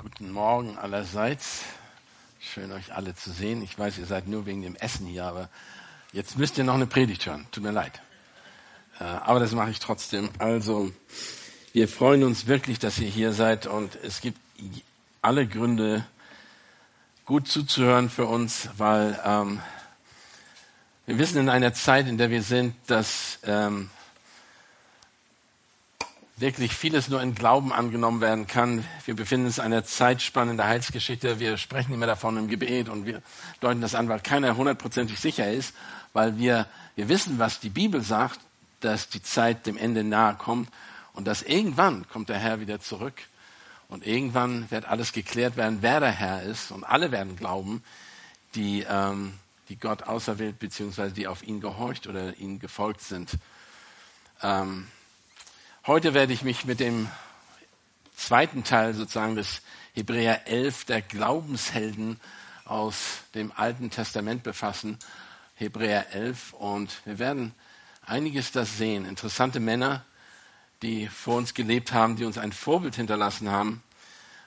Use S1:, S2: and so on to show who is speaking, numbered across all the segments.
S1: Guten Morgen allerseits. Schön, euch alle zu sehen. Ich weiß, ihr seid nur wegen dem Essen hier, aber jetzt müsst ihr noch eine Predigt hören. Tut mir leid. Äh, aber das mache ich trotzdem. Also, wir freuen uns wirklich, dass ihr hier seid und es gibt alle Gründe, gut zuzuhören für uns, weil ähm, wir wissen in einer Zeit, in der wir sind, dass ähm, wirklich vieles nur in Glauben angenommen werden kann. Wir befinden uns in einer Zeitspanne in der Heilsgeschichte. Wir sprechen immer davon im Gebet und wir deuten das an, weil keiner hundertprozentig sicher ist, weil wir, wir wissen, was die Bibel sagt, dass die Zeit dem Ende nahe kommt und dass irgendwann kommt der Herr wieder zurück und irgendwann wird alles geklärt werden, wer der Herr ist und alle werden glauben, die, ähm, die Gott auserwählt beziehungsweise die auf ihn gehorcht oder ihm gefolgt sind. Ähm, Heute werde ich mich mit dem zweiten Teil sozusagen des Hebräer 11 der Glaubenshelden aus dem Alten Testament befassen. Hebräer 11 und wir werden einiges das sehen. Interessante Männer, die vor uns gelebt haben, die uns ein Vorbild hinterlassen haben.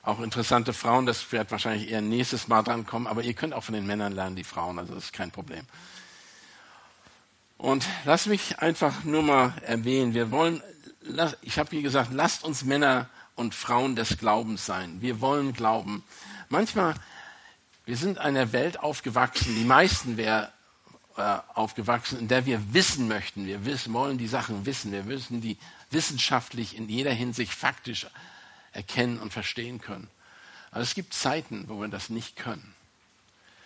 S1: Auch interessante Frauen, das wird wahrscheinlich eher nächstes Mal dran kommen, aber ihr könnt auch von den Männern lernen, die Frauen, also das ist kein Problem. Und lass mich einfach nur mal erwähnen, wir wollen ich habe hier gesagt, lasst uns Männer und Frauen des Glaubens sein. Wir wollen glauben. Manchmal, wir sind in einer Welt aufgewachsen, die meisten wären äh, aufgewachsen, in der wir wissen möchten. Wir wissen, wollen die Sachen wissen. Wir müssen die wissenschaftlich in jeder Hinsicht faktisch erkennen und verstehen können. Aber es gibt Zeiten, wo wir das nicht können.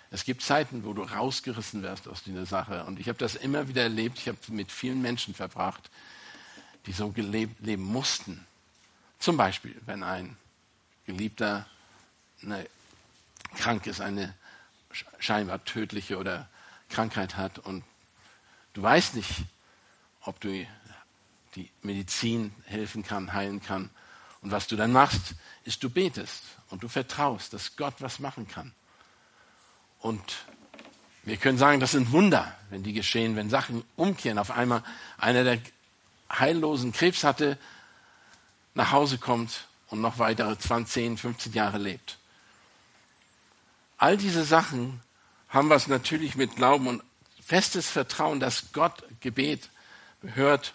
S1: Es gibt Zeiten, wo du rausgerissen wirst aus dieser Sache. Und ich habe das immer wieder erlebt. Ich habe mit vielen Menschen verbracht, die so gelebt, leben mussten. Zum Beispiel, wenn ein Geliebter eine, krank ist, eine scheinbar tödliche oder Krankheit hat und du weißt nicht, ob du die Medizin helfen kann, heilen kann. Und was du dann machst, ist, du betest und du vertraust, dass Gott was machen kann. Und wir können sagen, das sind Wunder, wenn die geschehen, wenn Sachen umkehren. Auf einmal einer der heillosen Krebs hatte, nach Hause kommt und noch weitere 20, 15 Jahre lebt. All diese Sachen haben was natürlich mit Glauben und festes Vertrauen, dass Gott Gebet hört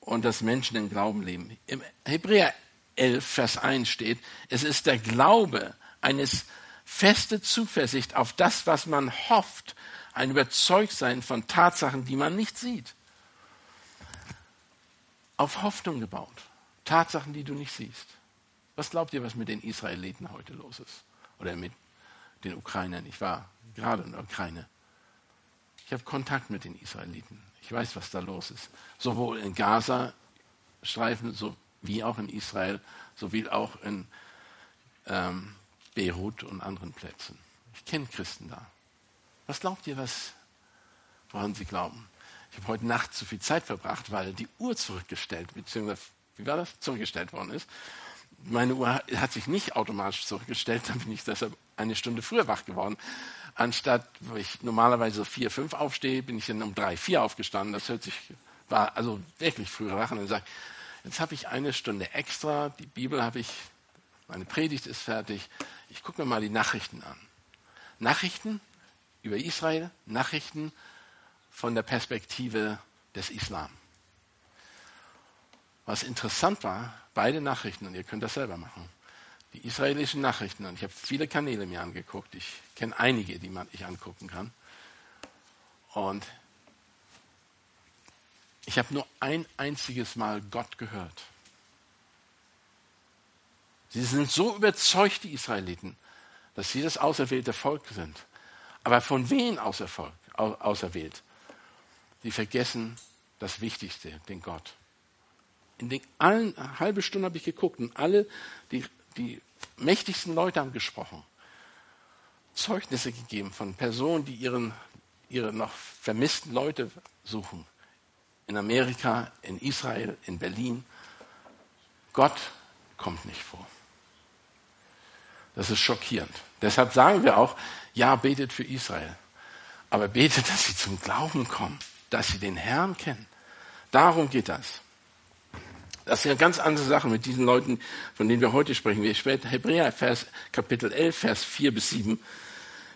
S1: und dass Menschen im Glauben leben. Im Hebräer 11, Vers 1 steht, es ist der Glaube eines feste Zuversicht auf das, was man hofft, ein Überzeugtsein von Tatsachen, die man nicht sieht auf Hoffnung gebaut. Tatsachen, die du nicht siehst. Was glaubt ihr, was mit den Israeliten heute los ist? Oder mit den Ukrainern? Ich war gerade in der Ukraine. Ich habe Kontakt mit den Israeliten. Ich weiß, was da los ist. Sowohl in Gaza-Streifen so wie auch in Israel, sowie auch in ähm, Beirut und anderen Plätzen. Ich kenne Christen da. Was glaubt ihr, was, woran sie glauben? Ich habe heute Nacht zu viel Zeit verbracht, weil die Uhr zurückgestellt, beziehungsweise, wie war das? Zurückgestellt worden ist. Meine Uhr hat sich nicht automatisch zurückgestellt, dann bin ich deshalb eine Stunde früher wach geworden. Anstatt, wo ich normalerweise so vier, fünf aufstehe, bin ich dann um drei, vier aufgestanden. Das hört sich, war also wirklich früher wach. Und dann sage jetzt habe ich eine Stunde extra, die Bibel habe ich, meine Predigt ist fertig. Ich gucke mir mal die Nachrichten an. Nachrichten über Israel, Nachrichten von der Perspektive des Islam. Was interessant war, beide Nachrichten, und ihr könnt das selber machen, die israelischen Nachrichten, und ich habe viele Kanäle mir angeguckt, ich kenne einige, die man ich angucken kann, und ich habe nur ein einziges Mal Gott gehört. Sie sind so überzeugt, die Israeliten, dass sie das auserwählte Volk sind. Aber von wem auserwählt? Sie vergessen das Wichtigste, den Gott. In den allen, eine halbe Stunde habe ich geguckt und alle, die, die mächtigsten Leute haben gesprochen. Zeugnisse gegeben von Personen, die ihren, ihre noch vermissten Leute suchen. In Amerika, in Israel, in Berlin. Gott kommt nicht vor. Das ist schockierend. Deshalb sagen wir auch, ja, betet für Israel. Aber betet, dass sie zum Glauben kommen dass sie den Herrn kennen. Darum geht das. Das ist eine ganz andere Sache mit diesen Leuten, von denen wir heute sprechen. Wir später Hebräer, Vers, Kapitel 11, Vers 4 bis 7.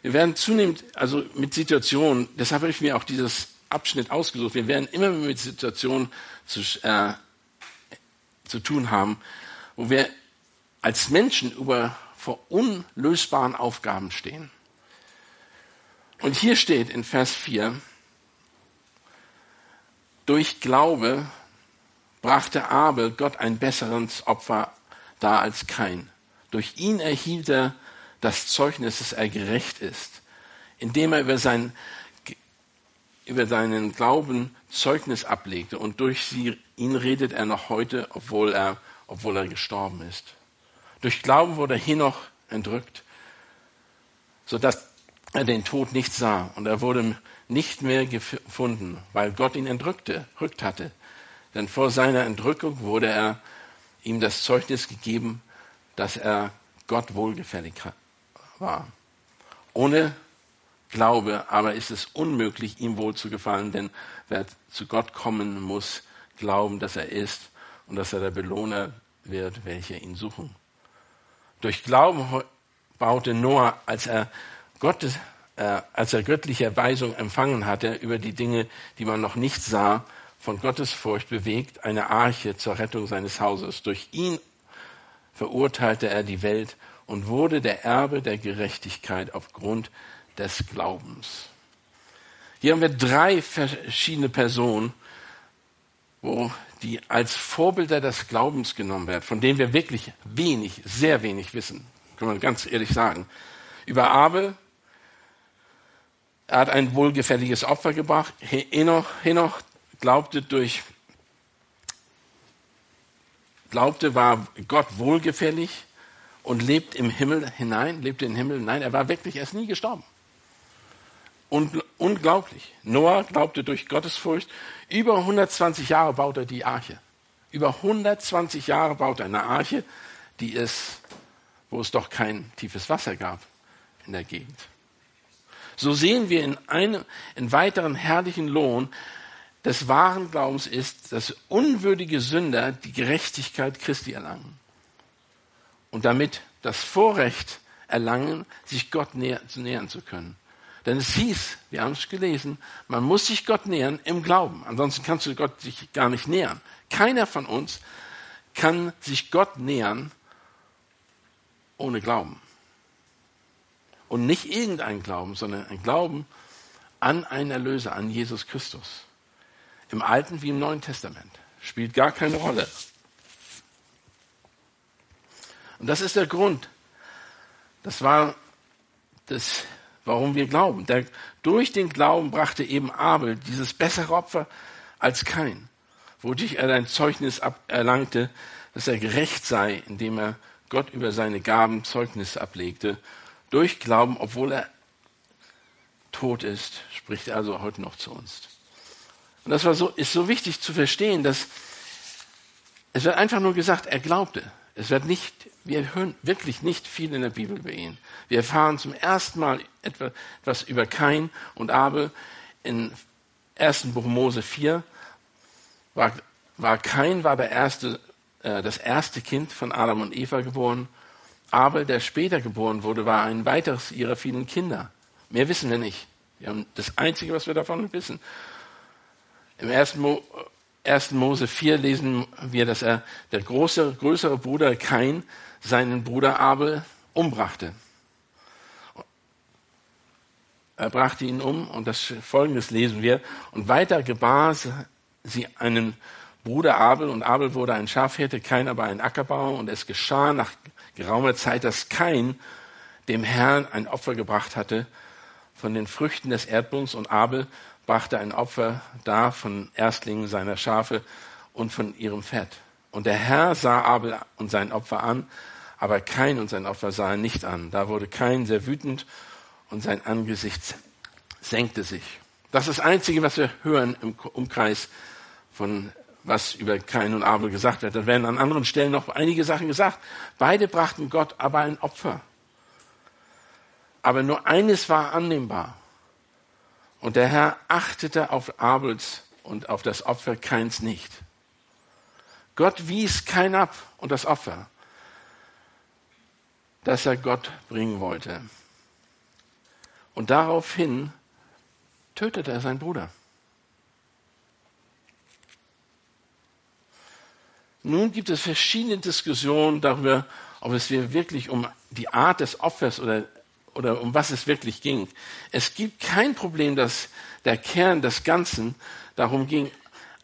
S1: Wir werden zunehmend, also mit Situationen, deshalb habe ich mir auch dieses Abschnitt ausgesucht, wir werden immer mit Situationen zu, äh, zu tun haben, wo wir als Menschen über, vor unlösbaren Aufgaben stehen. Und hier steht in Vers 4, durch Glaube brachte Abel Gott ein besseres Opfer dar als kein. Durch ihn erhielt er das Zeugnis, dass er gerecht ist, indem er über, sein, über seinen Glauben Zeugnis ablegte. Und durch sie, ihn redet er noch heute, obwohl er, obwohl er gestorben ist. Durch Glauben wurde Henoch entrückt, sodass er den Tod nicht sah. Und er wurde nicht mehr gefunden, weil Gott ihn entrückte, rückt hatte. Denn vor seiner Entrückung wurde er ihm das Zeugnis gegeben, dass er Gott wohlgefällig war. Ohne Glaube aber ist es unmöglich, ihm wohl zu gefallen, denn wer zu Gott kommen muss, glauben, dass er ist und dass er der Belohner wird, welche ihn suchen. Durch Glauben baute Noah, als er Gottes, äh, als er göttliche Weisung empfangen hatte über die Dinge, die man noch nicht sah, von Gottesfurcht bewegt, eine Arche zur Rettung seines Hauses. Durch ihn verurteilte er die Welt und wurde der Erbe der Gerechtigkeit aufgrund des Glaubens. Hier haben wir drei verschiedene Personen, wo die als Vorbilder des Glaubens genommen werden, von denen wir wirklich wenig, sehr wenig wissen, kann man ganz ehrlich sagen. Über Abel, er hat ein wohlgefälliges Opfer gebracht. Henoch, Henoch glaubte durch, glaubte, war Gott wohlgefällig und lebt im Himmel hinein, lebte im Himmel hinein. Er war wirklich, er ist nie gestorben. Und, unglaublich. Noah glaubte durch Gottesfurcht. Über 120 Jahre baut er die Arche. Über 120 Jahre baut er eine Arche, die es, wo es doch kein tiefes Wasser gab in der Gegend. So sehen wir in einem, in weiteren herrlichen Lohn, des wahren Glaubens ist, dass unwürdige Sünder die Gerechtigkeit Christi erlangen und damit das Vorrecht erlangen, sich Gott näher, zu nähern zu können. Denn es hieß, wir haben es gelesen, man muss sich Gott nähern im Glauben. Ansonsten kannst du Gott sich gar nicht nähern. Keiner von uns kann sich Gott nähern ohne Glauben. Und nicht irgendein Glauben, sondern ein Glauben an einen Erlöser, an Jesus Christus. Im Alten wie im Neuen Testament. Spielt gar keine Rolle. Und das ist der Grund. Das war das, warum wir glauben. Der, durch den Glauben brachte eben Abel dieses bessere Opfer als kein, wodurch er ein Zeugnis erlangte, dass er gerecht sei, indem er Gott über seine Gaben Zeugnis ablegte. Durch Glauben, obwohl er tot ist, spricht er also heute noch zu uns. Und das war so, ist so wichtig zu verstehen, dass es wird einfach nur gesagt, er glaubte. Es wird nicht, wir hören wirklich nicht viel in der Bibel über ihn. Wir erfahren zum ersten Mal etwas über Kain und Abel. In 1. Buch Mose 4 war, war Kain war der erste, äh, das erste Kind von Adam und Eva geboren. Abel, der später geboren wurde, war ein weiteres ihrer vielen Kinder. Mehr wissen wir nicht. Wir haben das Einzige, was wir davon wissen. Im 1. Mo 1. Mose 4 lesen wir, dass er, der große, größere Bruder Kain, seinen Bruder Abel umbrachte. Er brachte ihn um und das folgendes lesen wir. Und weiter gebar sie einen Bruder Abel und Abel wurde ein Schafhirte, Kain aber ein Ackerbauer und es geschah nach geraumer Zeit, dass Kain dem Herrn ein Opfer gebracht hatte von den Früchten des Erdbodens und Abel brachte ein Opfer dar von Erstlingen seiner Schafe und von ihrem Fett. Und der Herr sah Abel und sein Opfer an, aber Kain und sein Opfer sah er nicht an. Da wurde Kain sehr wütend und sein Angesicht senkte sich. Das ist das Einzige, was wir hören im Umkreis von was über Kain und Abel gesagt wird. Da werden an anderen Stellen noch einige Sachen gesagt. Beide brachten Gott aber ein Opfer. Aber nur eines war annehmbar. Und der Herr achtete auf Abels und auf das Opfer Keins nicht. Gott wies kein ab und das Opfer, das er Gott bringen wollte. Und daraufhin tötete er seinen Bruder. Nun gibt es verschiedene Diskussionen darüber, ob es wirklich um die Art des Opfers oder, oder um was es wirklich ging. Es gibt kein Problem, dass der Kern des Ganzen darum ging,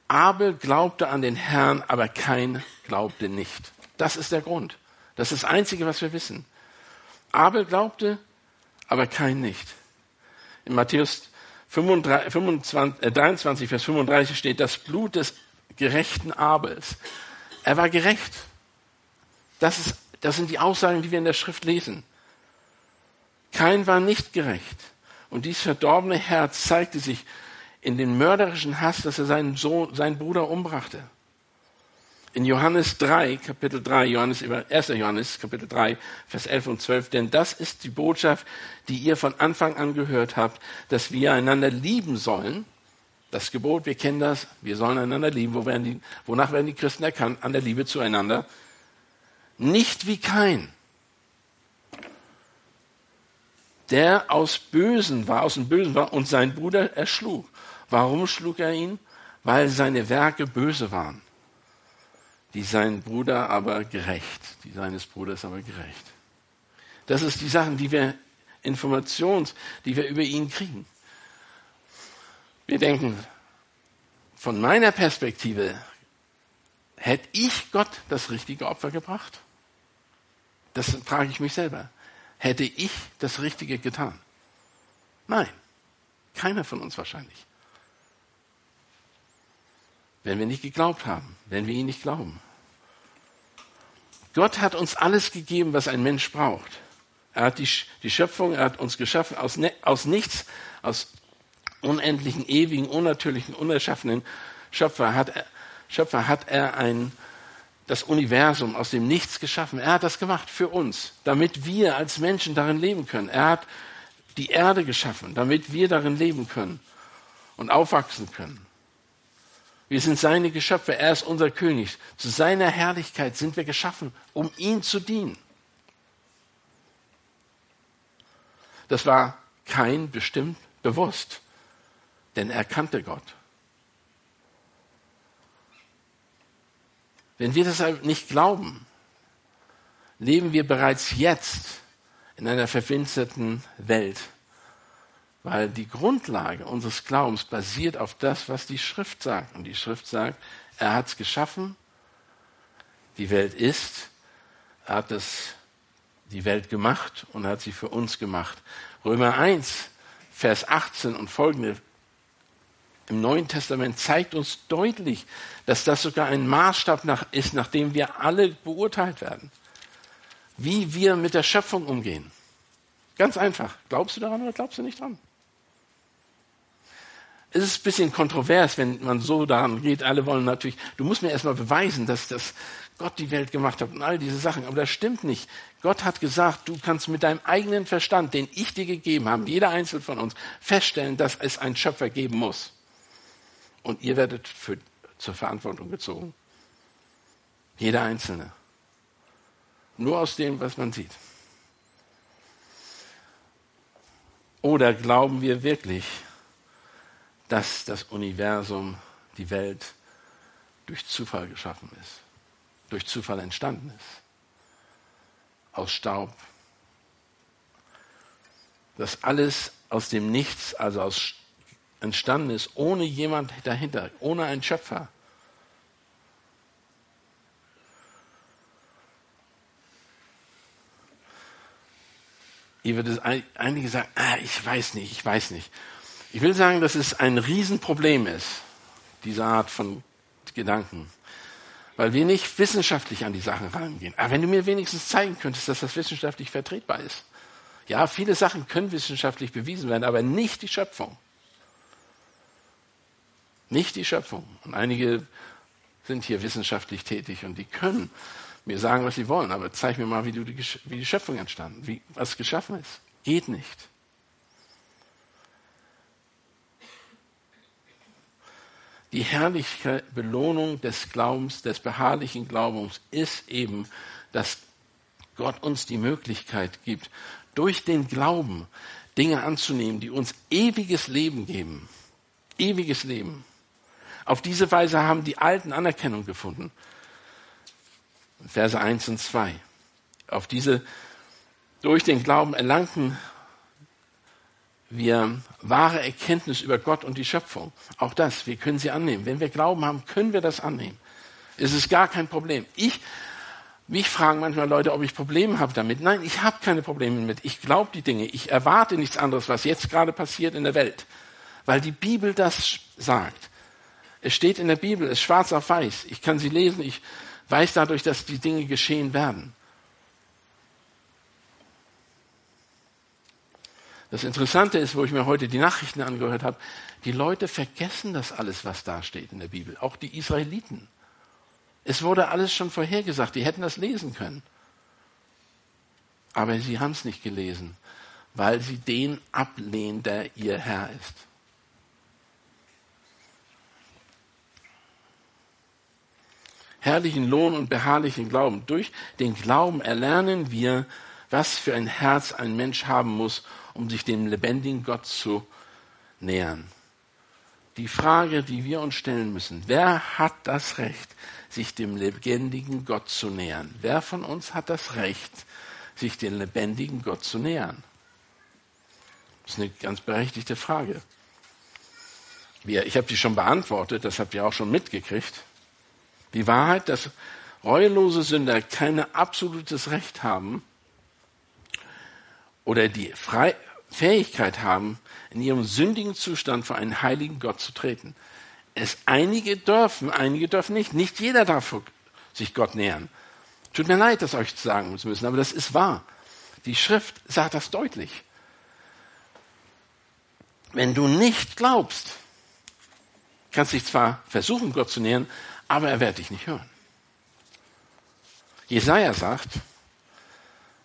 S1: Abel glaubte an den Herrn, aber kein glaubte nicht. Das ist der Grund. Das ist das Einzige, was wir wissen. Abel glaubte, aber kein nicht. In Matthäus 25, 25, äh, 23, Vers 35 steht, das Blut des gerechten Abels. Er war gerecht. Das, ist, das sind die Aussagen, die wir in der Schrift lesen. Kein war nicht gerecht. Und dies verdorbene Herz zeigte sich in den mörderischen Hass, dass er seinen Sohn, seinen Bruder umbrachte in Johannes 3, Kapitel 3, Johannes, 1. Johannes, Kapitel 3, Vers 11 und 12, denn das ist die Botschaft, die ihr von Anfang an gehört habt, dass wir einander lieben sollen. Das Gebot, wir kennen das, wir sollen einander lieben. Wo werden die, wonach werden die Christen erkannt? An der Liebe zueinander. Nicht wie kein, der aus Bösen war, aus dem Bösen war und sein Bruder erschlug. Warum schlug er ihn? Weil seine Werke böse waren die sein Bruder aber gerecht, die seines Bruders aber gerecht. Das ist die Sachen, die wir Informations, die wir über ihn kriegen. Wir denken, von meiner Perspektive, hätte ich Gott das richtige Opfer gebracht? Das frage ich mich selber. Hätte ich das Richtige getan? Nein, keiner von uns wahrscheinlich. Wenn wir nicht geglaubt haben, wenn wir ihn nicht glauben. Gott hat uns alles gegeben, was ein Mensch braucht. Er hat die, die Schöpfung, er hat uns geschaffen aus, ne, aus nichts, aus unendlichen, ewigen, unnatürlichen, unerschaffenen Schöpfer hat er, Schöpfer hat er ein, das Universum aus dem Nichts geschaffen. Er hat das gemacht für uns, damit wir als Menschen darin leben können. Er hat die Erde geschaffen, damit wir darin leben können und aufwachsen können. Wir sind seine Geschöpfe, er ist unser König. Zu seiner Herrlichkeit sind wir geschaffen, um ihm zu dienen. Das war kein bestimmt bewusst, denn er kannte Gott. Wenn wir deshalb nicht glauben, leben wir bereits jetzt in einer verfinsterten Welt weil die Grundlage unseres Glaubens basiert auf das, was die Schrift sagt. Und die Schrift sagt, er hat es geschaffen, die Welt ist, er hat es, die Welt gemacht und hat sie für uns gemacht. Römer 1, Vers 18 und folgende im Neuen Testament zeigt uns deutlich, dass das sogar ein Maßstab nach, ist, nach dem wir alle beurteilt werden. Wie wir mit der Schöpfung umgehen. Ganz einfach. Glaubst du daran oder glaubst du nicht dran? es ist ein bisschen kontrovers, wenn man so daran geht. Alle wollen natürlich, du musst mir erstmal beweisen, dass das Gott die Welt gemacht hat und all diese Sachen. Aber das stimmt nicht. Gott hat gesagt, du kannst mit deinem eigenen Verstand, den ich dir gegeben habe, jeder Einzelne von uns, feststellen, dass es einen Schöpfer geben muss. Und ihr werdet für, zur Verantwortung gezogen. Jeder Einzelne. Nur aus dem, was man sieht. Oder glauben wir wirklich, dass das Universum, die Welt durch Zufall geschaffen ist, durch Zufall entstanden ist, aus Staub. Dass alles aus dem Nichts, also aus entstanden ist, ohne jemand dahinter, ohne einen Schöpfer. Ihr würdet einige sagen, ah, ich weiß nicht, ich weiß nicht. Ich will sagen, dass es ein Riesenproblem ist, diese Art von Gedanken, weil wir nicht wissenschaftlich an die Sachen rangehen. Aber wenn du mir wenigstens zeigen könntest, dass das wissenschaftlich vertretbar ist. Ja, viele Sachen können wissenschaftlich bewiesen werden, aber nicht die Schöpfung. Nicht die Schöpfung. Und einige sind hier wissenschaftlich tätig und die können mir sagen, was sie wollen, aber zeig mir mal, wie, die, wie die Schöpfung entstanden, wie was geschaffen ist. Geht nicht. Die herrliche Belohnung des Glaubens, des beharrlichen Glaubens ist eben, dass Gott uns die Möglichkeit gibt, durch den Glauben Dinge anzunehmen, die uns ewiges Leben geben. Ewiges Leben. Auf diese Weise haben die Alten Anerkennung gefunden. Verse 1 und 2. Auf diese, durch den Glauben erlangten wir wahre Erkenntnis über Gott und die Schöpfung. Auch das, wir können sie annehmen. Wenn wir Glauben haben, können wir das annehmen. Es ist gar kein Problem. Ich, mich fragen manchmal Leute, ob ich Probleme habe damit. Nein, ich habe keine Probleme damit. Ich glaube die Dinge. Ich erwarte nichts anderes, was jetzt gerade passiert in der Welt. Weil die Bibel das sagt. Es steht in der Bibel, es ist schwarz auf weiß. Ich kann sie lesen. Ich weiß dadurch, dass die Dinge geschehen werden. Das Interessante ist, wo ich mir heute die Nachrichten angehört habe, die Leute vergessen das alles, was da steht in der Bibel, auch die Israeliten. Es wurde alles schon vorhergesagt, die hätten das lesen können. Aber sie haben es nicht gelesen, weil sie den ablehnen, der ihr Herr ist. Herrlichen Lohn und beharrlichen Glauben. Durch den Glauben erlernen wir, was für ein Herz ein Mensch haben muss, um sich dem lebendigen Gott zu nähern. Die Frage, die wir uns stellen müssen, wer hat das Recht, sich dem lebendigen Gott zu nähern? Wer von uns hat das Recht, sich dem lebendigen Gott zu nähern? Das ist eine ganz berechtigte Frage. Ich habe die schon beantwortet, das habt ihr auch schon mitgekriegt. Die Wahrheit, dass reuelose Sünder kein absolutes Recht haben, oder die Frei Fähigkeit haben, in ihrem sündigen Zustand vor einen heiligen Gott zu treten. Es einige dürfen, einige dürfen nicht. Nicht jeder darf sich Gott nähern. Tut mir leid, das euch sagen zu müssen, aber das ist wahr. Die Schrift sagt das deutlich. Wenn du nicht glaubst, kannst dich zwar versuchen, Gott zu nähern, aber er wird dich nicht hören. Jesaja sagt,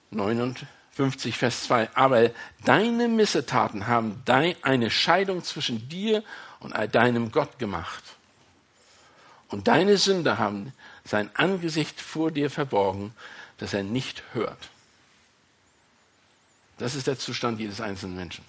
S1: 49, 50, Vers 2. Aber deine Missetaten haben eine Scheidung zwischen dir und deinem Gott gemacht. Und deine Sünder haben sein Angesicht vor dir verborgen, dass er nicht hört. Das ist der Zustand jedes einzelnen Menschen.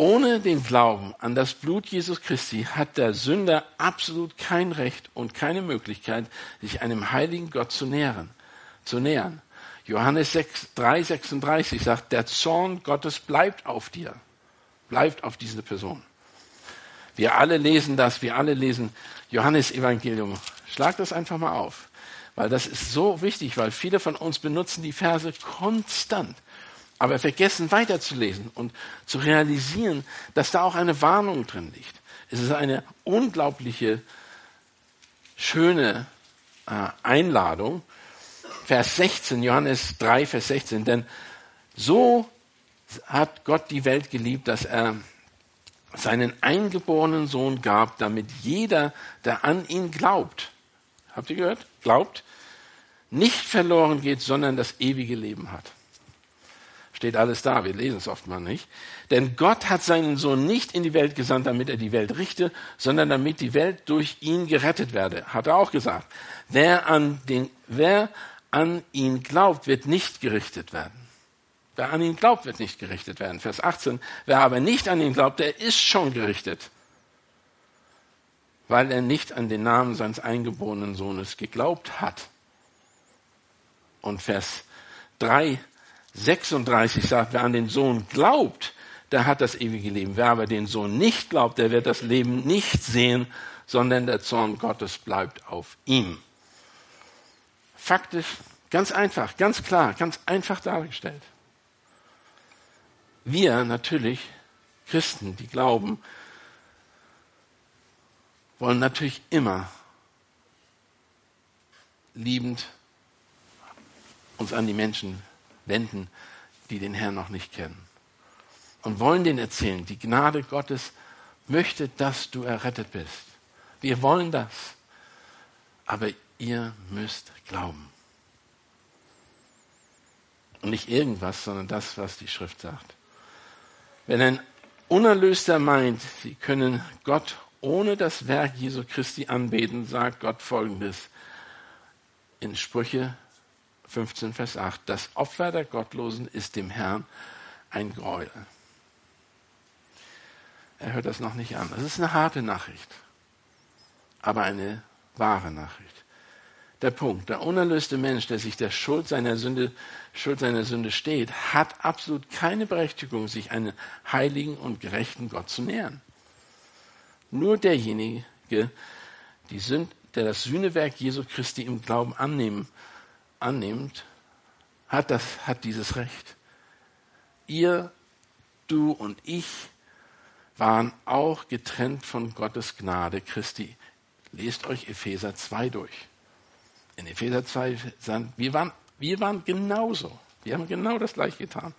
S1: Ohne den Glauben an das Blut Jesus Christi hat der Sünder absolut kein Recht und keine Möglichkeit, sich einem heiligen Gott zu nähern zu nähern. Johannes 6, 3, 36 sagt, der Zorn Gottes bleibt auf dir, bleibt auf diese Person. Wir alle lesen das, wir alle lesen Johannes Evangelium. Schlag das einfach mal auf, weil das ist so wichtig, weil viele von uns benutzen die Verse konstant, aber vergessen weiterzulesen und zu realisieren, dass da auch eine Warnung drin liegt. Es ist eine unglaubliche, schöne äh, Einladung, Vers 16, Johannes 3, Vers 16. Denn so hat Gott die Welt geliebt, dass er seinen eingeborenen Sohn gab, damit jeder, der an ihn glaubt, habt ihr gehört? Glaubt, nicht verloren geht, sondern das ewige Leben hat. Steht alles da, wir lesen es oft mal nicht. Denn Gott hat seinen Sohn nicht in die Welt gesandt, damit er die Welt richte, sondern damit die Welt durch ihn gerettet werde. Hat er auch gesagt. Wer an den, wer an ihn glaubt, wird nicht gerichtet werden. Wer an ihn glaubt, wird nicht gerichtet werden. Vers 18. Wer aber nicht an ihn glaubt, der ist schon gerichtet, weil er nicht an den Namen seines eingeborenen Sohnes geglaubt hat. Und Vers 3, 36 sagt, wer an den Sohn glaubt, der hat das ewige Leben. Wer aber den Sohn nicht glaubt, der wird das Leben nicht sehen, sondern der Zorn Gottes bleibt auf ihm faktisch, ganz einfach, ganz klar, ganz einfach dargestellt. Wir natürlich, Christen, die glauben, wollen natürlich immer liebend uns an die Menschen wenden, die den Herrn noch nicht kennen. Und wollen denen erzählen, die Gnade Gottes möchte, dass du errettet bist. Wir wollen das. Aber ihr müsst glauben. Und nicht irgendwas, sondern das, was die Schrift sagt. Wenn ein unerlöster meint, sie können Gott ohne das Werk Jesu Christi anbeten, sagt Gott folgendes in Sprüche 15, Vers 8. Das Opfer der Gottlosen ist dem Herrn ein Gräuel. Er hört das noch nicht an. Das ist eine harte Nachricht, aber eine wahre Nachricht. Der Punkt, der unerlöste Mensch, der sich der Schuld seiner Sünde, Schuld seiner Sünde steht, hat absolut keine Berechtigung, sich einem heiligen und gerechten Gott zu nähern. Nur derjenige, die Sünd, der das Sühnewerk Jesu Christi im Glauben annehmen, annimmt, hat, das, hat dieses Recht. Ihr, du und ich waren auch getrennt von Gottes Gnade Christi. Lest euch Epheser 2 durch. In Epheser 2 sagen, wir waren, wir waren genauso. Wir haben genau das gleiche getan.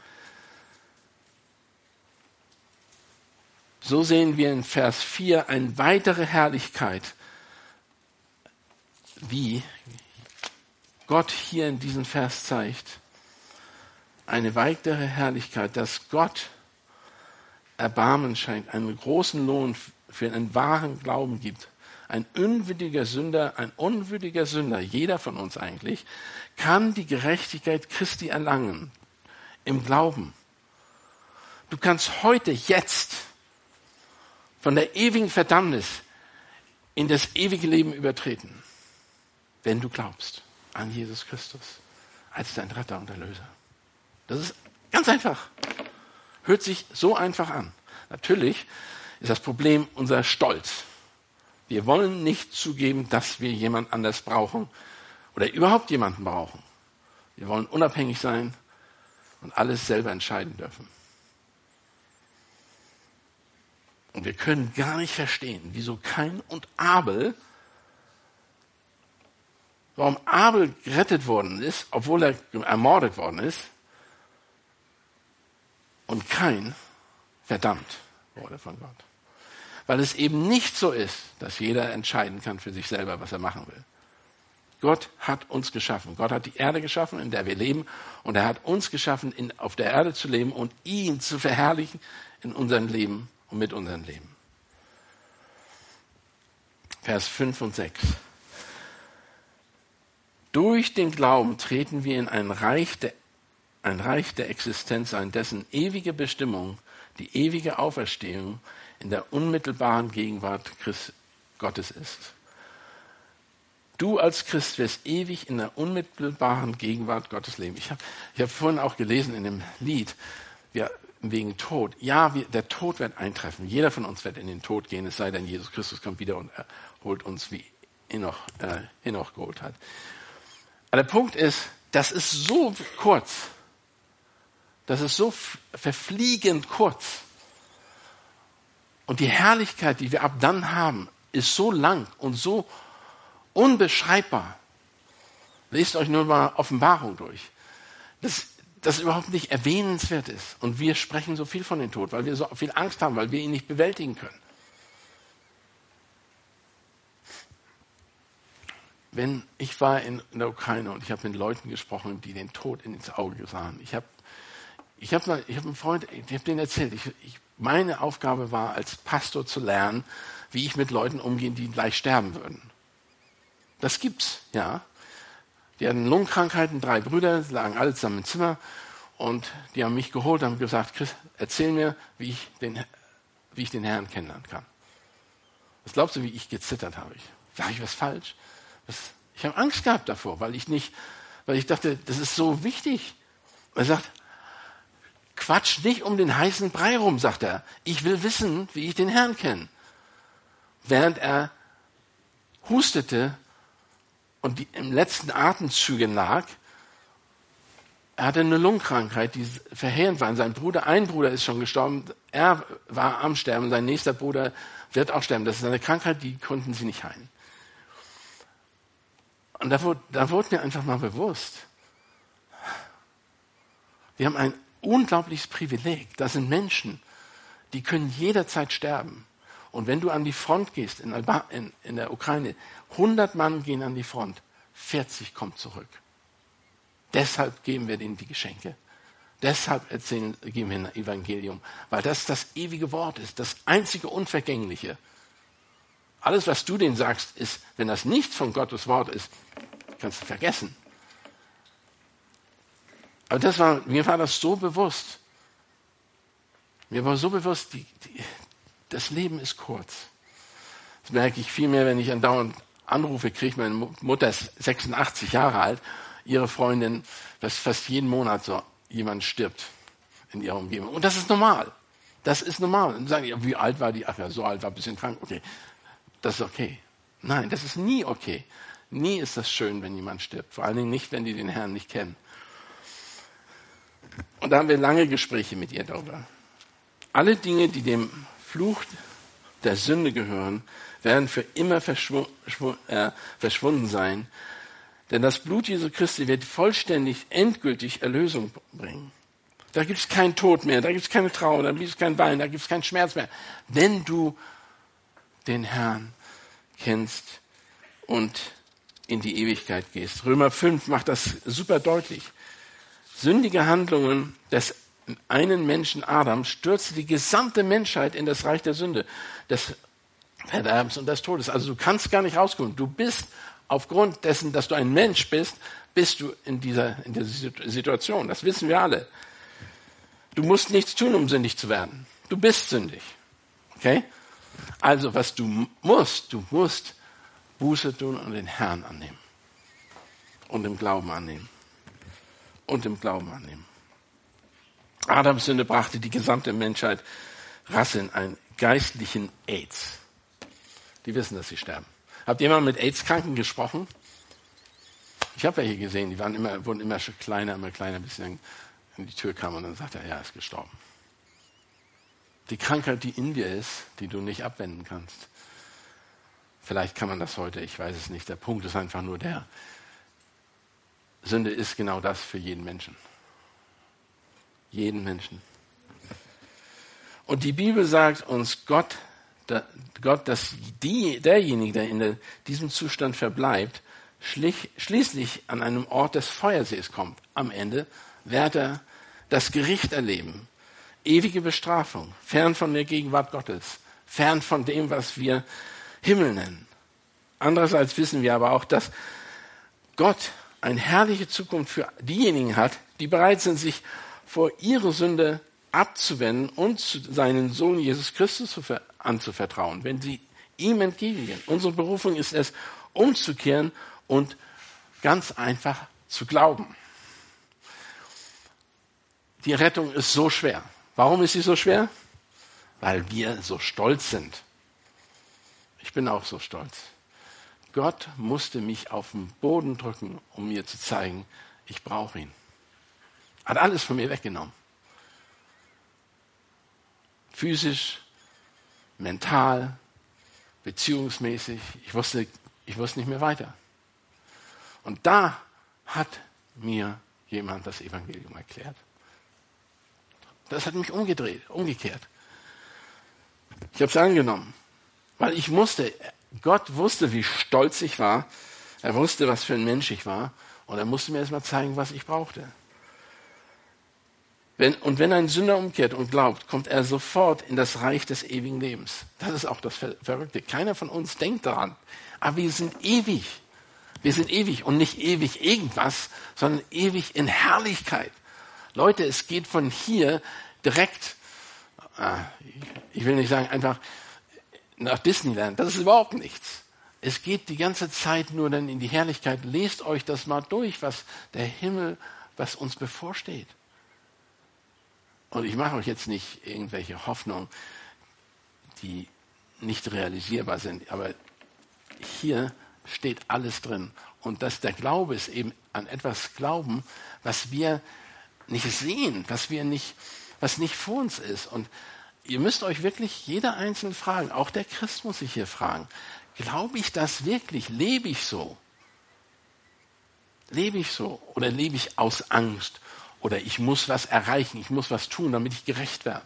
S1: So sehen wir in Vers 4 eine weitere Herrlichkeit, wie Gott hier in diesem Vers zeigt. Eine weitere Herrlichkeit, dass Gott Erbarmen schenkt, einen großen Lohn für einen wahren Glauben gibt. Ein unwürdiger Sünder, ein unwürdiger Sünder, jeder von uns eigentlich, kann die Gerechtigkeit Christi erlangen im Glauben. Du kannst heute, jetzt von der ewigen Verdammnis in das ewige Leben übertreten, wenn du glaubst an Jesus Christus als dein Retter und Erlöser. Das ist ganz einfach. Hört sich so einfach an. Natürlich ist das Problem unser Stolz. Wir wollen nicht zugeben, dass wir jemand anders brauchen oder überhaupt jemanden brauchen. Wir wollen unabhängig sein und alles selber entscheiden dürfen. Und wir können gar nicht verstehen, wieso Kain und Abel, warum Abel gerettet worden ist, obwohl er ermordet worden ist, und Kain verdammt wurde von Gott. Weil es eben nicht so ist, dass jeder entscheiden kann für sich selber, was er machen will. Gott hat uns geschaffen. Gott hat die Erde geschaffen, in der wir leben. Und er hat uns geschaffen, in, auf der Erde zu leben und ihn zu verherrlichen in unserem Leben und mit unserem Leben. Vers 5 und 6. Durch den Glauben treten wir in ein Reich der, ein Reich der Existenz ein, dessen ewige Bestimmung die ewige Auferstehung in der unmittelbaren Gegenwart Christ, Gottes ist. Du als Christ wirst ewig in der unmittelbaren Gegenwart Gottes leben. Ich habe ich hab vorhin auch gelesen in dem Lied, wir, wegen Tod. Ja, wir, der Tod wird eintreffen. Jeder von uns wird in den Tod gehen, es sei denn, Jesus Christus kommt wieder und holt uns, wie Enoch, äh, Enoch geholt hat. Aber der Punkt ist, das ist so kurz. Das ist so verfliegend kurz. Und die Herrlichkeit, die wir ab dann haben, ist so lang und so unbeschreibbar. Lest euch nur mal Offenbarung durch. Das, das überhaupt nicht erwähnenswert ist. Und wir sprechen so viel von dem Tod, weil wir so viel Angst haben, weil wir ihn nicht bewältigen können. Wenn ich war in der Ukraine und ich habe mit Leuten gesprochen, die den Tod ins Auge sahen. Ich habe ich hab hab einen Freund, ich habe denen erzählt, ich, ich, meine Aufgabe war, als Pastor zu lernen, wie ich mit Leuten umgehe, die gleich sterben würden. Das gibt's, ja. Die hatten Lungenkrankheiten, drei Brüder, lagen alle zusammen im Zimmer und die haben mich geholt und gesagt, Chris, erzähl mir, wie ich den, wie ich den Herrn kennenlernen kann. Was glaubst du, wie ich gezittert habe? Sage ich was falsch? Was, ich habe Angst gehabt davor, weil ich nicht, weil ich dachte, das ist so wichtig. Er sagt, Quatsch nicht um den heißen Brei rum, sagt er. Ich will wissen, wie ich den Herrn kenne. Während er hustete und die, im letzten Atemzügen lag, er hatte eine Lungenkrankheit, die verheerend war. sein Bruder, ein Bruder ist schon gestorben, er war am Sterben, sein nächster Bruder wird auch sterben. Das ist eine Krankheit, die konnten sie nicht heilen. Und da wurde, da wurde mir einfach mal bewusst, wir haben ein unglaubliches Privileg. Das sind Menschen, die können jederzeit sterben. Und wenn du an die Front gehst in, Alba, in, in der Ukraine, 100 Mann gehen an die Front, 40 kommen zurück. Deshalb geben wir denen die Geschenke. Deshalb erzählen, geben wir ein Evangelium, weil das das ewige Wort ist, das einzige Unvergängliche. Alles, was du denen sagst, ist, wenn das nicht von Gottes Wort ist, kannst du vergessen. Aber das war, mir war das so bewusst. Mir war so bewusst, die, die, das Leben ist kurz. Das merke ich viel mehr, wenn ich andauernd Anrufe kriege. Meine Mutter ist 86 Jahre alt. Ihre Freundin, dass fast jeden Monat so jemand stirbt in ihrer Umgebung. Und das ist normal. Das ist normal. Und sagen, ja, wie alt war die? Ach ja, so alt war, ein bisschen krank. Okay, das ist okay. Nein, das ist nie okay. Nie ist das schön, wenn jemand stirbt. Vor allen Dingen nicht, wenn die den Herrn nicht kennen. Und da haben wir lange Gespräche mit ihr darüber. Alle Dinge, die dem Fluch der Sünde gehören, werden für immer verschw äh, verschwunden sein. Denn das Blut Jesu Christi wird vollständig, endgültig Erlösung bringen. Da gibt es keinen Tod mehr, da gibt es keine Trauer, da gibt es kein Wein, da gibt es keinen Schmerz mehr. Wenn du den Herrn kennst und in die Ewigkeit gehst. Römer 5 macht das super deutlich. Sündige Handlungen des einen Menschen Adam stürzte die gesamte Menschheit in das Reich der Sünde, des Verderbens und des Todes. Also du kannst gar nicht rauskommen. Du bist aufgrund dessen, dass du ein Mensch bist, bist du in dieser, in dieser Situation. Das wissen wir alle. Du musst nichts tun, um sündig zu werden. Du bist sündig. Okay? Also, was du musst, du musst Buße tun und den Herrn annehmen. Und im Glauben annehmen. Und im Glauben annehmen. Adams Sünde brachte die gesamte Menschheit Rasse in einen geistlichen AIDS. Die wissen, dass sie sterben. Habt ihr mal mit AIDS-Kranken gesprochen? Ich habe welche gesehen, die waren immer, wurden immer schon kleiner, immer kleiner, bis sie dann in die Tür kamen und dann sagte er, ja, er ist gestorben. Die Krankheit, die in dir ist, die du nicht abwenden kannst. Vielleicht kann man das heute, ich weiß es nicht. Der Punkt ist einfach nur der, Sünde ist genau das für jeden Menschen. Jeden Menschen. Und die Bibel sagt uns, Gott, Gott dass die, derjenige, der in diesem Zustand verbleibt, schlich, schließlich an einem Ort des Feuersees kommt. Am Ende wird er das Gericht erleben. Ewige Bestrafung, fern von der Gegenwart Gottes, fern von dem, was wir Himmel nennen. Andererseits wissen wir aber auch, dass Gott eine herrliche Zukunft für diejenigen hat, die bereit sind, sich vor ihre Sünde abzuwenden und seinen Sohn Jesus Christus anzuvertrauen, wenn sie ihm entgegengehen. Unsere Berufung ist es, umzukehren und ganz einfach zu glauben. Die Rettung ist so schwer. Warum ist sie so schwer? Weil wir so stolz sind. Ich bin auch so stolz. Gott musste mich auf den Boden drücken, um mir zu zeigen, ich brauche ihn. Hat alles von mir weggenommen. Physisch, mental, beziehungsmäßig. Ich wusste, ich wusste nicht mehr weiter. Und da hat mir jemand das Evangelium erklärt. Das hat mich umgedreht, umgekehrt. Ich habe es angenommen, weil ich musste, Gott wusste, wie stolz ich war. Er wusste, was für ein Mensch ich war. Und er musste mir erstmal zeigen, was ich brauchte. Wenn, und wenn ein Sünder umkehrt und glaubt, kommt er sofort in das Reich des ewigen Lebens. Das ist auch das Verrückte. Keiner von uns denkt daran. Aber wir sind ewig. Wir sind ewig und nicht ewig irgendwas, sondern ewig in Herrlichkeit. Leute, es geht von hier direkt, äh, ich will nicht sagen einfach nach Disneyland. Das ist überhaupt nichts. Es geht die ganze Zeit nur dann in die Herrlichkeit. Lest euch das mal durch, was der Himmel, was uns bevorsteht. Und ich mache euch jetzt nicht irgendwelche Hoffnungen, die nicht realisierbar sind, aber hier steht alles drin. Und dass der Glaube ist eben an etwas glauben, was wir nicht sehen, was wir nicht, was nicht vor uns ist. Und ihr müsst euch wirklich jeder einzelne fragen, auch der Christ muss sich hier fragen, glaube ich das wirklich? Lebe ich so? Lebe ich so? Oder lebe ich aus Angst? Oder ich muss was erreichen, ich muss was tun, damit ich gerecht werde?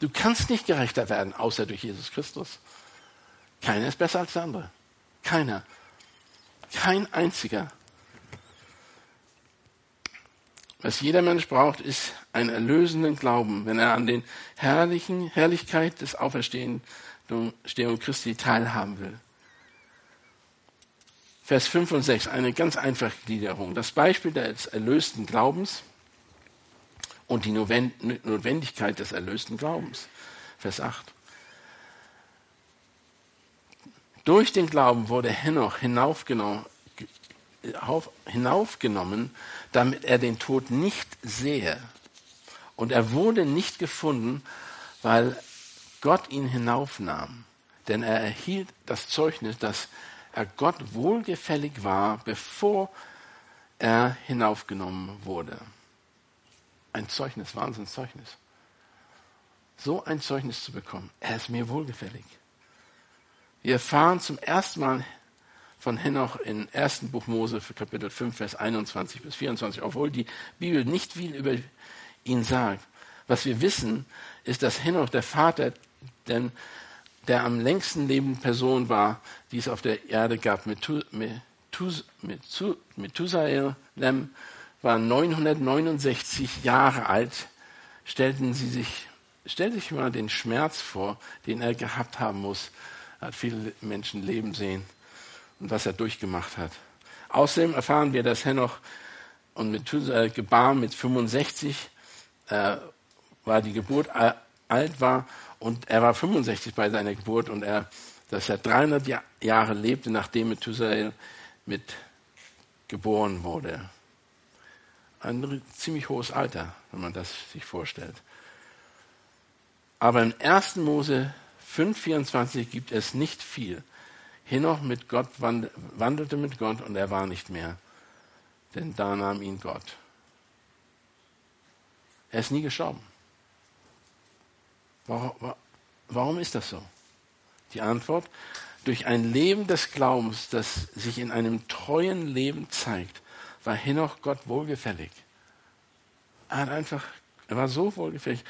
S1: Du kannst nicht gerechter werden, außer durch Jesus Christus. Keiner ist besser als der andere. Keiner. Kein einziger. Was jeder Mensch braucht, ist einen erlösenden Glauben, wenn er an den herrlichen Herrlichkeit des Auferstehung Christi teilhaben will. Vers 5 und 6, eine ganz einfache Gliederung. Das Beispiel des erlösten Glaubens und die Notwendigkeit des erlösten Glaubens. Vers 8. Durch den Glauben wurde Henoch hinaufgenommen, hinaufgenommen, damit er den Tod nicht sehe. Und er wurde nicht gefunden, weil Gott ihn hinaufnahm. Denn er erhielt das Zeugnis, dass er Gott wohlgefällig war, bevor er hinaufgenommen wurde. Ein Zeugnis, Wahnsinnszeugnis. So ein Zeugnis zu bekommen, er ist mir wohlgefällig. Wir erfahren zum ersten Mal von Henoch im ersten Buch Mose, Kapitel 5, Vers 21 bis 24, obwohl die Bibel nicht viel über ihn sagt. Was wir wissen, ist, dass Henoch der Vater denn der am längsten lebenden Person war, die es auf der Erde gab. Methusalem war 969 Jahre alt. Stellten Sie sich, stell sich mal den Schmerz vor, den er gehabt haben muss. Er hat viele Menschen leben sehen und was er durchgemacht hat. Außerdem erfahren wir, dass Henoch und Methuselah gebar mit 65 äh, war die Geburt alt war und er war 65 bei seiner Geburt und er, dass er 300 Jahre lebte, nachdem Methuselah mit geboren wurde. Ein ziemlich hohes Alter, wenn man das sich vorstellt. Aber im 1. Mose 5,24 gibt es nicht viel. Henoch mit Gott wandelte mit Gott und er war nicht mehr, denn da nahm ihn Gott. Er ist nie gestorben. Warum, ist das so? Die Antwort, durch ein Leben des Glaubens, das sich in einem treuen Leben zeigt, war Henoch Gott wohlgefällig. Er hat einfach, er war so wohlgefällig.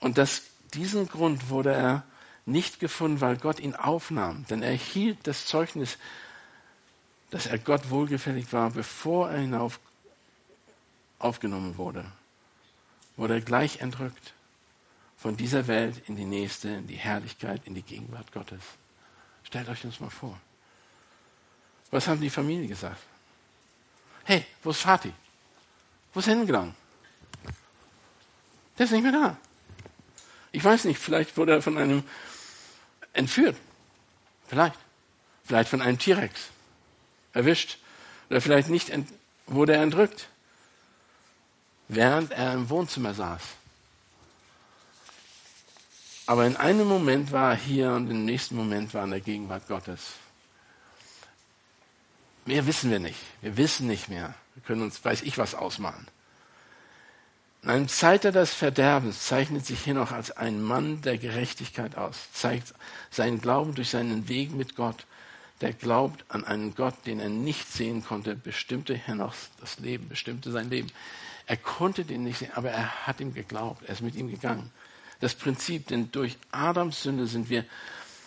S1: Und das, diesen Grund wurde er nicht gefunden, weil Gott ihn aufnahm. Denn er hielt das Zeugnis, dass er Gott wohlgefällig war, bevor er hinauf aufgenommen wurde. Wurde er gleich entrückt von dieser Welt in die nächste, in die Herrlichkeit, in die Gegenwart Gottes. Stellt euch das mal vor. Was haben die Familie gesagt? Hey, wo ist Vati? Wo ist er hingegangen? Der ist nicht mehr da. Ich weiß nicht, vielleicht wurde er von einem entführt. Vielleicht. Vielleicht von einem T-Rex erwischt. Oder vielleicht nicht wurde er entrückt. Während er im Wohnzimmer saß. Aber in einem Moment war er hier und im nächsten Moment war er in der Gegenwart Gottes. Mehr wissen wir nicht. Wir wissen nicht mehr. Wir können uns, weiß ich was, ausmalen. In einem Zeitalter des Verderbens zeichnet sich Henoch als ein Mann der Gerechtigkeit aus, zeigt seinen Glauben durch seinen Weg mit Gott. Der glaubt an einen Gott, den er nicht sehen konnte, bestimmte Henoch das Leben, bestimmte sein Leben. Er konnte den nicht sehen, aber er hat ihm geglaubt, er ist mit ihm gegangen. Das Prinzip, denn durch Adams Sünde sind wir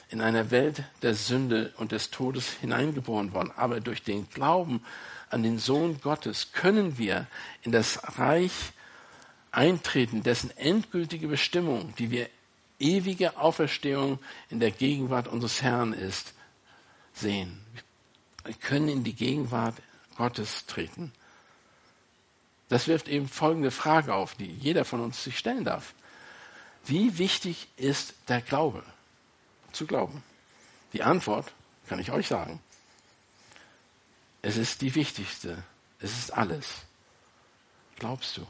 S1: in einer Welt der Sünde und des Todes hineingeboren worden. Aber durch den Glauben an den Sohn Gottes können wir in das Reich eintreten, dessen endgültige Bestimmung, die wir ewige Auferstehung in der Gegenwart unseres Herrn ist, sehen. Wir können in die Gegenwart Gottes treten. Das wirft eben folgende Frage auf, die jeder von uns sich stellen darf. Wie wichtig ist der Glaube? Zu glauben. Die Antwort kann ich euch sagen. Es ist die wichtigste. Es ist alles. Glaubst du?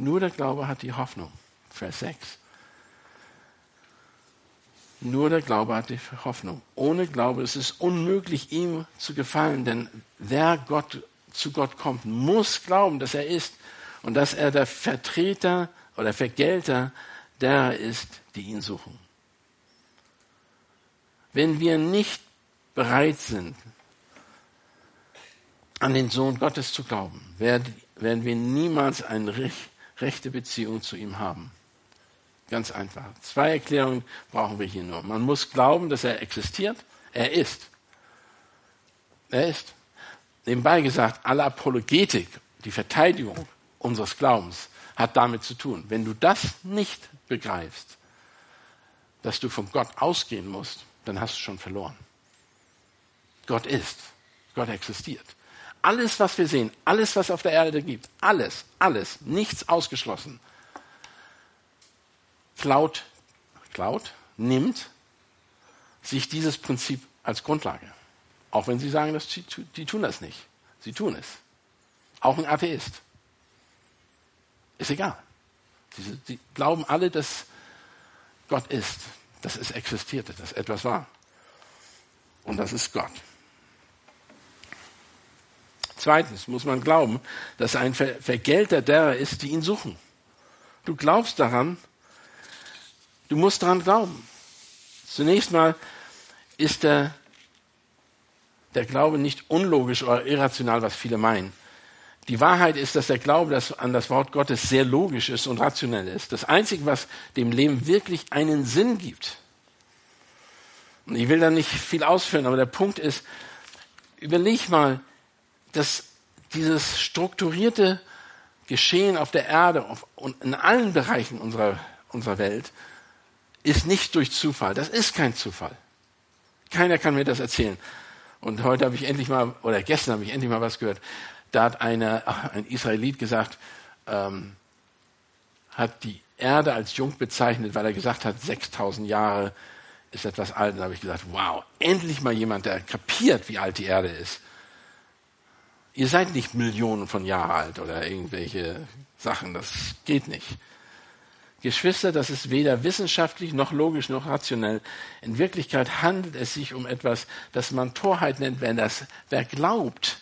S1: Nur der Glaube hat die Hoffnung. Vers 6. Nur der Glaube hat die Hoffnung. Ohne Glaube ist es unmöglich, ihm zu gefallen, denn wer Gott, zu Gott kommt, muss glauben, dass er ist und dass er der Vertreter oder Vergelter derer ist, die ihn suchen. Wenn wir nicht bereit sind, an den Sohn Gottes zu glauben, werden, wir niemals ein rechte Beziehung zu ihm haben. Ganz einfach. Zwei Erklärungen brauchen wir hier nur. Man muss glauben, dass er existiert. Er ist. Er ist. Nebenbei gesagt, alle Apologetik die Verteidigung unseres Glaubens hat damit zu tun. Wenn du das nicht begreifst, dass du von Gott ausgehen musst, dann hast du schon verloren. Gott ist. Gott existiert. Alles, was wir sehen, alles, was auf der Erde gibt, alles, alles, nichts ausgeschlossen, klaut, klaut, nimmt sich dieses Prinzip als Grundlage. Auch wenn sie sagen, dass die, die tun das nicht. Sie tun es. Auch ein Atheist. Ist egal. Sie, glauben alle, dass Gott ist, dass es existierte, dass etwas war. Und das ist Gott. Zweitens muss man glauben, dass ein Vergelter derer ist, die ihn suchen. Du glaubst daran, du musst daran glauben. Zunächst mal ist der, der Glaube nicht unlogisch oder irrational, was viele meinen. Die Wahrheit ist, dass der Glaube das, an das Wort Gottes sehr logisch ist und rationell ist. Das Einzige, was dem Leben wirklich einen Sinn gibt. Und ich will da nicht viel ausführen, aber der Punkt ist, überleg mal, dass dieses strukturierte Geschehen auf der Erde und in allen Bereichen unserer, unserer Welt ist nicht durch Zufall. Das ist kein Zufall. Keiner kann mir das erzählen. Und heute habe ich endlich mal, oder gestern habe ich endlich mal was gehört. Da hat eine, ein Israelit gesagt, ähm, hat die Erde als jung bezeichnet, weil er gesagt hat, 6000 Jahre ist etwas alt. Und da habe ich gesagt, wow, endlich mal jemand, der kapiert, wie alt die Erde ist. Ihr seid nicht Millionen von Jahren alt oder irgendwelche Sachen, das geht nicht. Geschwister, das ist weder wissenschaftlich noch logisch noch rationell. In Wirklichkeit handelt es sich um etwas, das man Torheit nennt, wenn das, wer glaubt,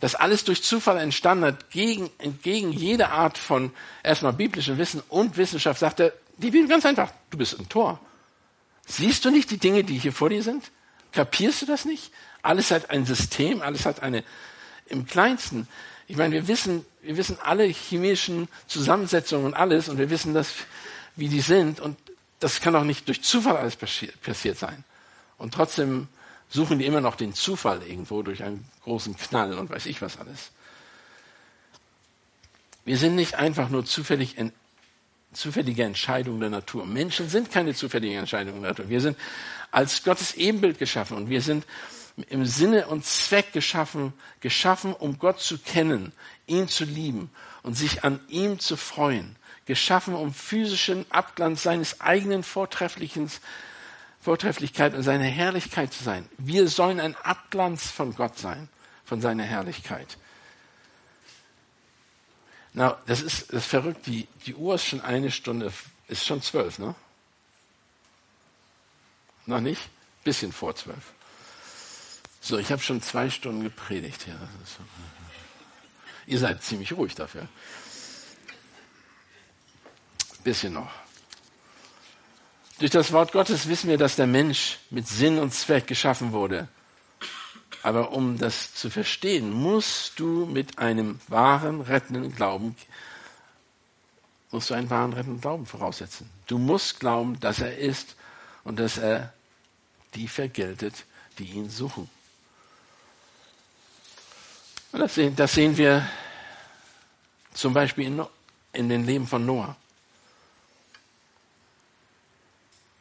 S1: dass alles durch Zufall entstanden hat, gegen, entgegen jede Art von erstmal biblischem Wissen und Wissenschaft, sagt er, die Bibel ganz einfach, du bist ein Tor. Siehst du nicht die Dinge, die hier vor dir sind? Kapierst du das nicht? Alles hat ein System, alles hat eine, im Kleinsten. Ich meine, wir wissen, wir wissen alle chemischen Zusammensetzungen und alles und wir wissen das, wie die sind und das kann auch nicht durch Zufall alles passiert sein. Und trotzdem suchen die immer noch den Zufall irgendwo durch einen großen Knall und weiß ich was alles. Wir sind nicht einfach nur zufällig in, zufällige Entscheidungen der Natur. Menschen sind keine zufälligen Entscheidungen der Natur. Wir sind als Gottes Ebenbild geschaffen und wir sind im Sinne und Zweck geschaffen, geschaffen, um Gott zu kennen, ihn zu lieben und sich an ihm zu freuen. Geschaffen, um physischen Abglanz seines eigenen Vortrefflichkeit und seiner Herrlichkeit zu sein. Wir sollen ein Abglanz von Gott sein, von seiner Herrlichkeit. Na, das ist, das ist verrückt. Die, die Uhr ist schon eine Stunde, ist schon zwölf, ne? Noch nicht? Bisschen vor zwölf. So, ich habe schon zwei Stunden gepredigt hier. Ihr seid ziemlich ruhig dafür. Bisschen noch. Durch das Wort Gottes wissen wir, dass der Mensch mit Sinn und Zweck geschaffen wurde. Aber um das zu verstehen, musst du mit einem wahren, rettenden Glauben, musst du einen wahren, rettenden Glauben voraussetzen. Du musst glauben, dass er ist und dass er die vergeltet, die ihn suchen. Und das sehen, das sehen wir zum Beispiel in, in den Leben von Noah.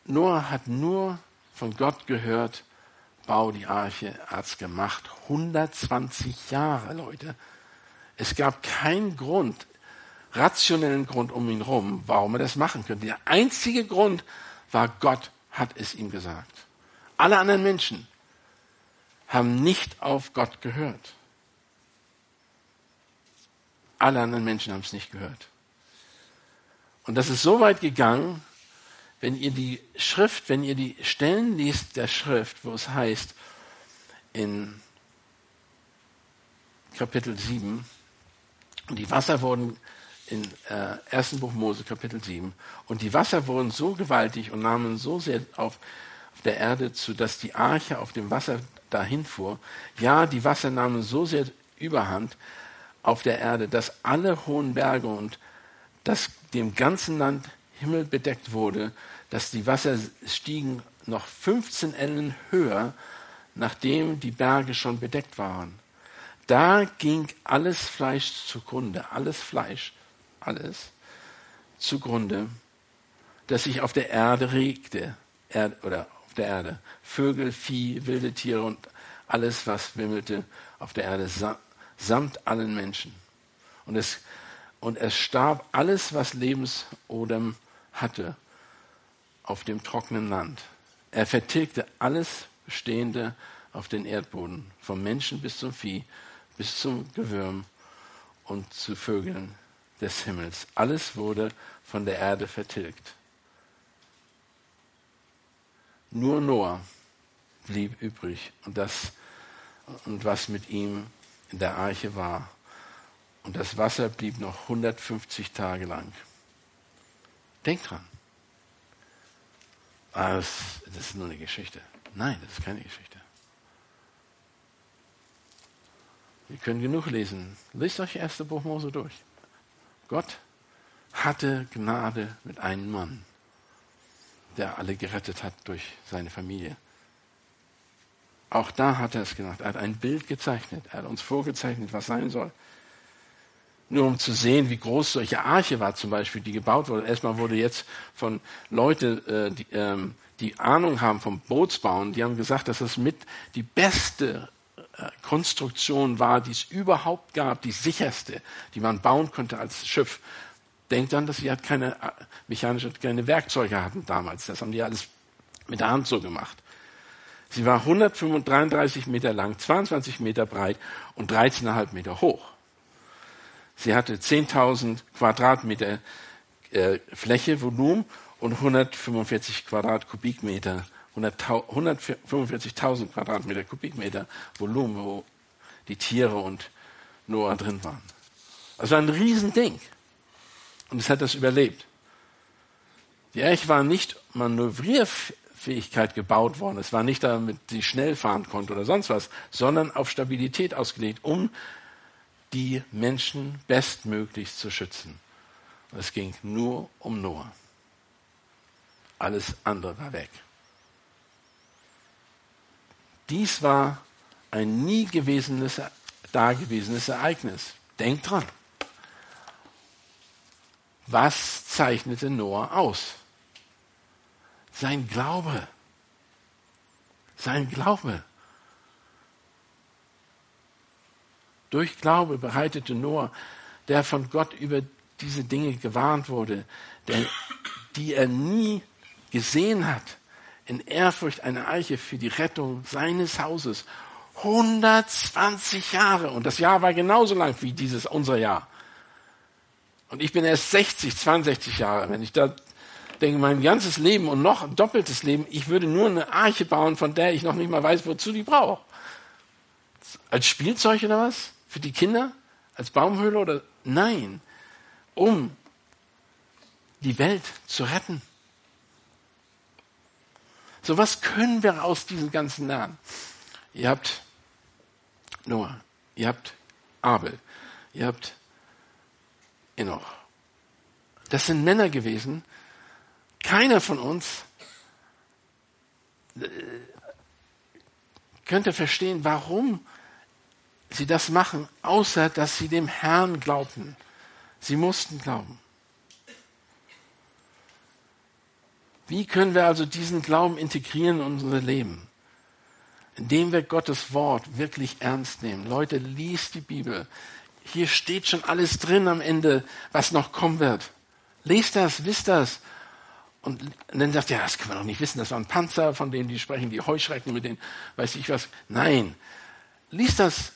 S1: Noah hat nur von Gott gehört, bau die Arche, hat's gemacht. 120 Jahre, Leute. Es gab keinen Grund, rationellen Grund um ihn herum, warum er das machen könnte. Der einzige Grund war, Gott hat es ihm gesagt. Alle anderen Menschen haben nicht auf Gott gehört. Alle anderen Menschen haben es nicht gehört. Und das ist so weit gegangen, wenn ihr die Schrift, wenn ihr die Stellen liest der Schrift, wo es heißt in Kapitel 7, und die Wasser wurden in äh, 1. Buch Mose, Kapitel 7, und die Wasser wurden so gewaltig und nahmen so sehr auf, auf der Erde zu, dass die Arche auf dem Wasser dahin fuhr. Ja, die Wasser nahmen so sehr überhand, auf der Erde, dass alle hohen Berge und dass dem ganzen Land Himmel bedeckt wurde, dass die Wasser stiegen noch 15 Ellen höher, nachdem die Berge schon bedeckt waren. Da ging alles Fleisch zugrunde, alles Fleisch, alles zugrunde, das sich auf der Erde regte, Erd, oder auf der Erde. Vögel, Vieh, wilde Tiere und alles, was wimmelte auf der Erde, samt allen Menschen. Und es, und es starb alles, was Lebensodem hatte, auf dem trockenen Land. Er vertilgte alles Bestehende auf den Erdboden, vom Menschen bis zum Vieh, bis zum Gewürm und zu Vögeln des Himmels. Alles wurde von der Erde vertilgt. Nur Noah blieb übrig und das und was mit ihm in der Arche war. Und das Wasser blieb noch 150 Tage lang. Denk dran. Ah, das, das ist nur eine Geschichte. Nein, das ist keine Geschichte. Wir können genug lesen. Lest euch 1. Buch Mose durch. Gott hatte Gnade mit einem Mann, der alle gerettet hat durch seine Familie. Auch da hat er es gemacht. Er hat ein Bild gezeichnet. Er hat uns vorgezeichnet, was sein soll. Nur um zu sehen, wie groß solche Arche war zum Beispiel, die gebaut wurde. Erstmal wurde jetzt von Leuten, äh, die, ähm, die Ahnung haben vom Bootsbauen, die haben gesagt, dass das mit die beste äh, Konstruktion war, die es überhaupt gab, die sicherste, die man bauen konnte als Schiff. Denkt dann, dass sie halt keine äh, mechanische, keine Werkzeuge hatten damals. Das haben die alles mit der Hand so gemacht. Sie war 133 Meter lang, 22 Meter breit und 13,5 Meter hoch. Sie hatte 10.000 Quadratmeter äh, Fläche, Volumen und 145 Quadratkubikmeter 145.000 Quadratmeter Kubikmeter Volumen, wo die Tiere und Noah drin waren. Also ein Riesending. Und es hat das überlebt. Die Arche war nicht Manövrierfähigkeit gebaut worden. Es war nicht damit sie schnell fahren konnte oder sonst was, sondern auf Stabilität ausgelegt, um die Menschen bestmöglich zu schützen. Und es ging nur um Noah. Alles andere war weg. Dies war ein nie gewesenes, dagewesenes Ereignis. Denkt dran. Was zeichnete Noah aus? Sein Glaube. Sein Glaube. Durch Glaube bereitete Noah, der von Gott über diese Dinge gewarnt wurde, der, die er nie gesehen hat, in Ehrfurcht eine Eiche für die Rettung seines Hauses. 120 Jahre. Und das Jahr war genauso lang wie dieses, unser Jahr. Und ich bin erst 60, 62 Jahre. Wenn ich da denke, mein ganzes Leben und noch ein doppeltes Leben, ich würde nur eine Arche bauen, von der ich noch nicht mal weiß, wozu die brauche. Als Spielzeug oder was? Für die Kinder? Als Baumhöhle oder? Nein. Um die Welt zu retten. So, was können wir aus diesem Ganzen lernen? Ihr habt Noah, ihr habt Abel, ihr habt Enoch. Das sind Männer gewesen. Keiner von uns äh, könnte verstehen, warum sie das machen, außer dass sie dem Herrn glaubten. Sie mussten glauben. Wie können wir also diesen Glauben integrieren in unser Leben? Indem wir Gottes Wort wirklich ernst nehmen. Leute, liest die Bibel. Hier steht schon alles drin am Ende, was noch kommen wird. Lest das, wisst das. Und dann sagt, ja, das können wir doch nicht wissen, das war ein Panzer, von dem die sprechen, die Heuschrecken, mit denen weiß ich was. Nein, liest das,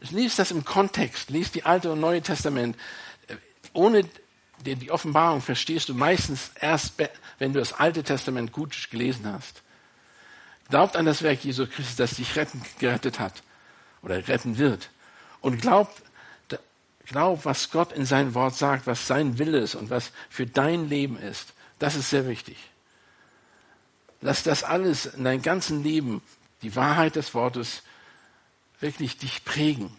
S1: liest das im Kontext, liest die Alte und Neue Testament. Ohne die Offenbarung verstehst du meistens erst, wenn du das Alte Testament gut gelesen hast. Glaubt an das Werk Jesu Christi, das dich retten, gerettet hat oder retten wird. Und glaubt, glaub, was Gott in sein Wort sagt, was sein Wille ist und was für dein Leben ist. Das ist sehr wichtig. Lass das alles in deinem ganzen Leben, die Wahrheit des Wortes, wirklich dich prägen.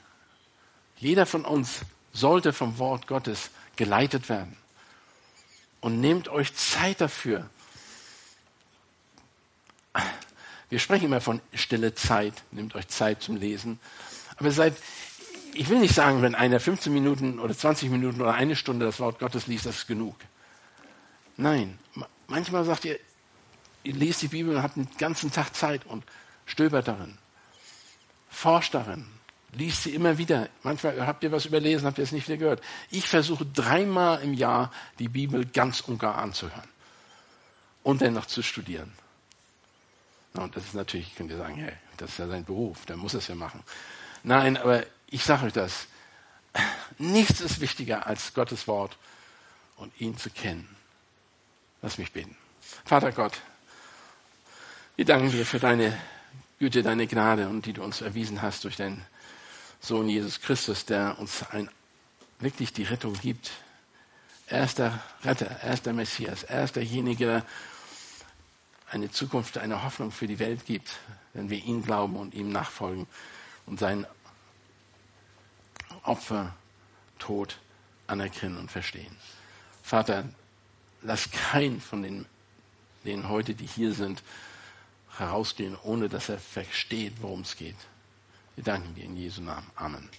S1: Jeder von uns sollte vom Wort Gottes geleitet werden. Und nehmt euch Zeit dafür. Wir sprechen immer von stille Zeit. Nehmt euch Zeit zum Lesen. Aber seid, ich will nicht sagen, wenn einer 15 Minuten oder 20 Minuten oder eine Stunde das Wort Gottes liest, das ist genug. Nein, manchmal sagt ihr, ihr lest die Bibel und habt den ganzen Tag Zeit und stöbert darin. Forscht darin. Liest sie immer wieder. Manchmal habt ihr was überlesen, habt ihr es nicht wieder gehört. Ich versuche dreimal im Jahr die Bibel ganz und gar anzuhören. Und dann noch zu studieren. Und das ist natürlich, könnt ihr sagen, hey, das ist ja sein Beruf, der muss es ja machen. Nein, aber ich sage euch das. Nichts ist wichtiger als Gottes Wort und ihn zu kennen. Lass mich beten. Vater Gott, wir danken dir für deine Güte, deine Gnade und die du uns erwiesen hast durch deinen Sohn Jesus Christus, der uns ein, wirklich die Rettung gibt. Er ist der Retter, er ist der Messias, er ist derjenige, der eine Zukunft, eine Hoffnung für die Welt gibt, wenn wir ihn glauben und ihm nachfolgen und seinen Opfer, Tod anerkennen und verstehen. Vater, lass keinen von den, denen heute, die hier sind, herausgehen, ohne dass er versteht, worum es geht. Wir danken dir in Jesu Namen. Amen.